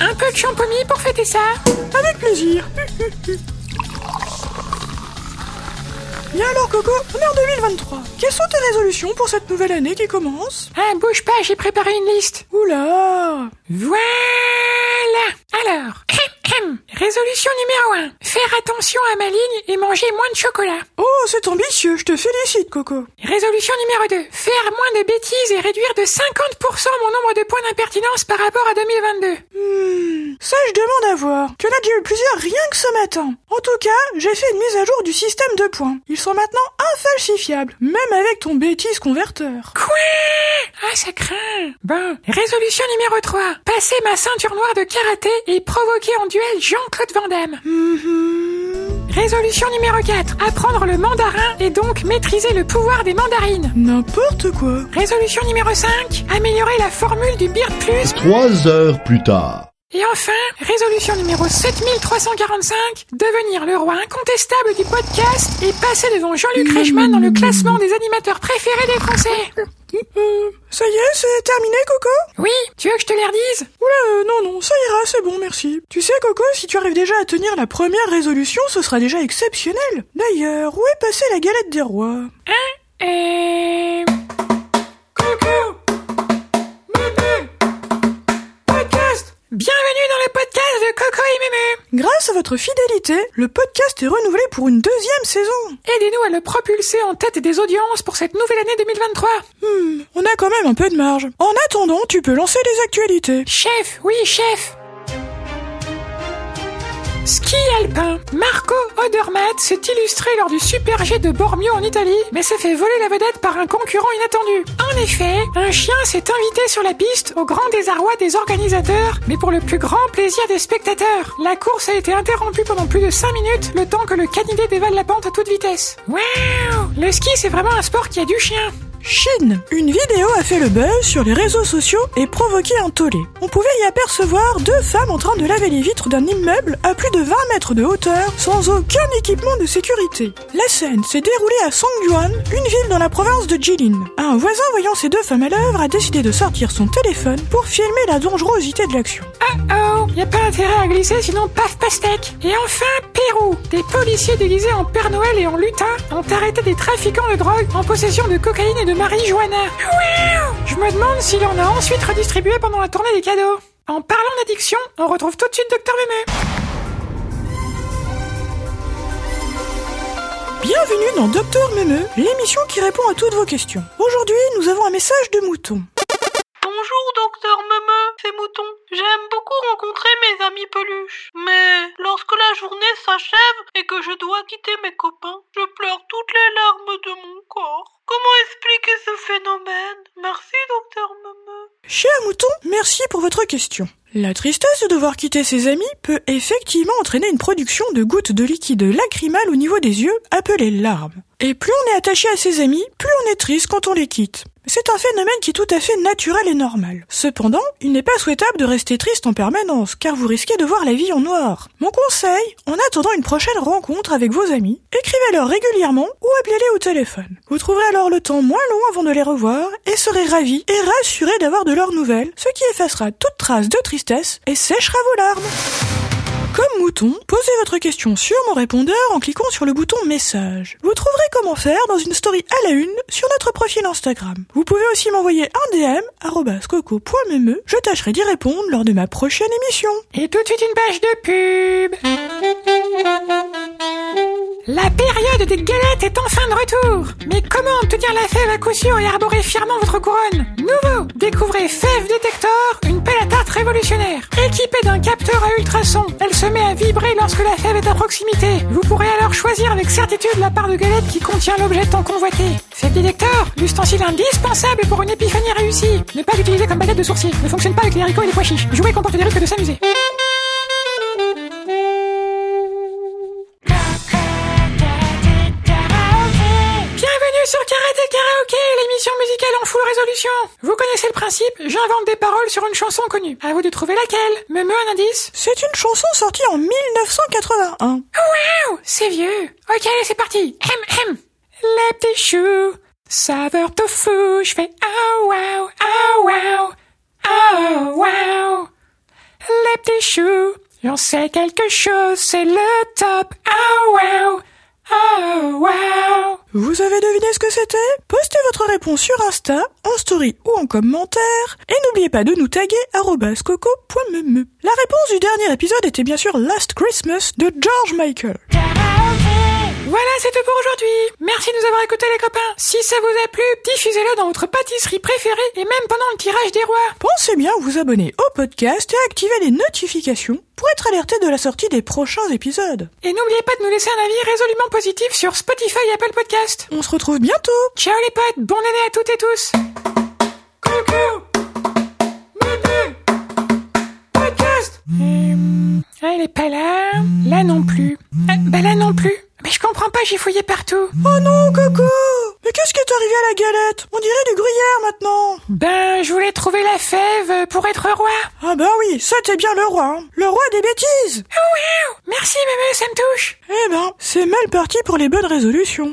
un. Peu de champomis pour fêter ça. Avec plaisir. Bien alors Coco, on est en 2023. Quelles sont tes résolutions pour cette nouvelle année qui commence? Ah, bouge pas, j'ai préparé une liste. Oula Voilà Alors, résolution numéro 1. Faire attention à ma ligne et manger moins de chocolat. Oh, c'est ambitieux, je te félicite Coco. Résolution numéro 2. Faire moins de bêtises et réduire de 50% mon nombre de points d'impertinence par rapport à 2022. Hmm, ça je demande à voir. Tu en as déjà eu plusieurs rien que ce matin. En tout cas, j'ai fait une mise à jour du système de points. Ils sont maintenant infalsifiables, même avec ton bêtise converteur. Quoi? Ah, ça craint. Bon, résolution numéro 3. Passer ma ceinture noire de karaté et provoquer en duel Jean-Claude Van Damme. Mhm. Résolution numéro 4. Apprendre le mandarin et donc maîtriser le pouvoir des mandarines. N'importe quoi. Résolution numéro 5. Améliorer la formule du Beard Plus. Trois heures plus tard. Et enfin, résolution numéro 7345. Devenir le roi incontestable du podcast et passer devant Jean-Luc Reichmann dans le classement des animateurs préférés des Français. Euh, ça y est, c'est terminé Coco Oui, tu veux que je te les redise Oula, euh, non, non, ça ira, c'est bon, merci. Tu sais Coco, si tu arrives déjà à tenir la première résolution, ce sera déjà exceptionnel. D'ailleurs, où est passée la galette des rois? Hein? Euh... Grâce à votre fidélité, le podcast est renouvelé pour une deuxième saison. Aidez-nous à le propulser en tête des audiences pour cette nouvelle année 2023. Hmm, on a quand même un peu de marge. En attendant, tu peux lancer les actualités. Chef, oui, chef. Ski alpin. Marco Odermatt s'est illustré lors du Super G de Bormio en Italie, mais s'est fait voler la vedette par un concurrent inattendu. En effet, un chien s'est invité sur la piste au grand désarroi des organisateurs, mais pour le plus grand plaisir des spectateurs. La course a été interrompue pendant plus de 5 minutes, le temps que le canidé dévale la pente à toute vitesse. Waouh Le ski, c'est vraiment un sport qui a du chien. Chine. Une vidéo a fait le buzz sur les réseaux sociaux et provoqué un tollé. On pouvait y apercevoir deux femmes en train de laver les vitres d'un immeuble à plus de 20 mètres de hauteur sans aucun équipement de sécurité. Scène s'est déroulée à Songyuan, une ville dans la province de Jilin. Un voisin voyant ces deux femmes à l'œuvre a décidé de sortir son téléphone pour filmer la dangerosité de l'action. Oh oh, y a pas intérêt à glisser sinon paf pastèque. Et enfin, Pérou. Des policiers déguisés en Père Noël et en lutin ont arrêté des trafiquants de drogue en possession de cocaïne et de marijuana. Ouiou Je me demande s'il en a ensuite redistribué pendant la tournée des cadeaux. En parlant d'addiction, on retrouve tout de suite Docteur Mémé. Bienvenue dans Docteur Memeux, l'émission qui répond à toutes vos questions. Aujourd'hui, nous avons un message de mouton. Bonjour, docteur Meme, c'est Mouton. J'aime beaucoup rencontrer mes amis peluches. Mais lorsque la journée s'achève et que je dois quitter mes copains, je pleure toutes les larmes de mon corps. Comment expliquer ce phénomène? Merci, docteur Meme. Cher mouton, merci pour votre question. La tristesse de devoir quitter ses amis peut effectivement entraîner une production de gouttes de liquide lacrymal au niveau des yeux, appelées larmes. Et plus on est attaché à ses amis, plus on est triste quand on les quitte. C'est un phénomène qui est tout à fait naturel et normal. Cependant, il n'est pas souhaitable de rester triste en permanence, car vous risquez de voir la vie en noir. Mon conseil, en attendant une prochaine rencontre avec vos amis, écrivez-leur régulièrement ou appelez-les au téléphone. Vous trouverez alors le temps moins long avant de les revoir et serez ravis et rassurés d'avoir de leurs nouvelles, ce qui effacera toute trace de tristesse et séchera vos larmes. Comme mouton, posez votre question sur mon répondeur en cliquant sur le bouton message. Vous trouverez comment faire dans une story à la une sur notre profil Instagram. Vous pouvez aussi m'envoyer un DM coco.meme. Je tâcherai d'y répondre lors de ma prochaine émission. Et tout de suite une page de pub. La période des galettes est enfin de retour. Mais comment obtenir la fève à coup sûr et arborer fièrement votre couronne? Nouveau, découvrez Fève Detector, une pelle à tarte révolutionnaire. Équipée d'un capteur à ultrasons, met à vibrer lorsque la fève est à proximité. Vous pourrez alors choisir avec certitude la part de galette qui contient l'objet tant convoité. Fève Detector, l'ustensile indispensable pour une épiphanie réussie. Ne pas l'utiliser comme baguette de sourcil. Ne fonctionne pas avec les haricots et les pois chiches. Jouer comporte des risques de s'amuser. Vous connaissez le principe, j'invente des paroles sur une chanson connue. À vous de trouver laquelle. Me me un indice C'est une chanson sortie en 1981. Waouh, c'est vieux. Ok, allez, c'est parti. Hem, hem. Les petits choux, saveur tofu, je fais oh wow, oh wow, oh wow. Les petits choux, j'en sais quelque chose, c'est le top, oh wow, oh wow. Vous avez deviné ce que c'était? Postez votre réponse sur Insta, en story ou en commentaire. Et n'oubliez pas de nous taguer coco.meme. La réponse du dernier épisode était bien sûr Last Christmas de George Michael. Voilà, c'est tout pour aujourd'hui. Merci de nous avoir écoutés les copains. Si ça vous a plu, diffusez-le dans votre pâtisserie préférée et même pendant le tirage des rois. Pensez bien à vous abonner au podcast et à activer les notifications pour être alerté de la sortie des prochains épisodes. Et n'oubliez pas de nous laisser un avis résolument positif sur Spotify et Apple Podcast. On se retrouve bientôt. Ciao les potes, bonne année à toutes et tous. Podcast. Euh, ah, il est pas là. Là non plus. Ah, bah là non plus. Comprends pas, j'ai fouillé partout. Oh non, Coco Mais qu'est-ce qui est arrivé à la galette? On dirait du gruyère maintenant Ben, je voulais trouver la fève pour être roi. Ah bah oui, ça t'es bien le roi, hein. le roi des bêtises Oh wow Merci mémé, ça me touche. Eh ben, c'est mal parti pour les bonnes résolutions.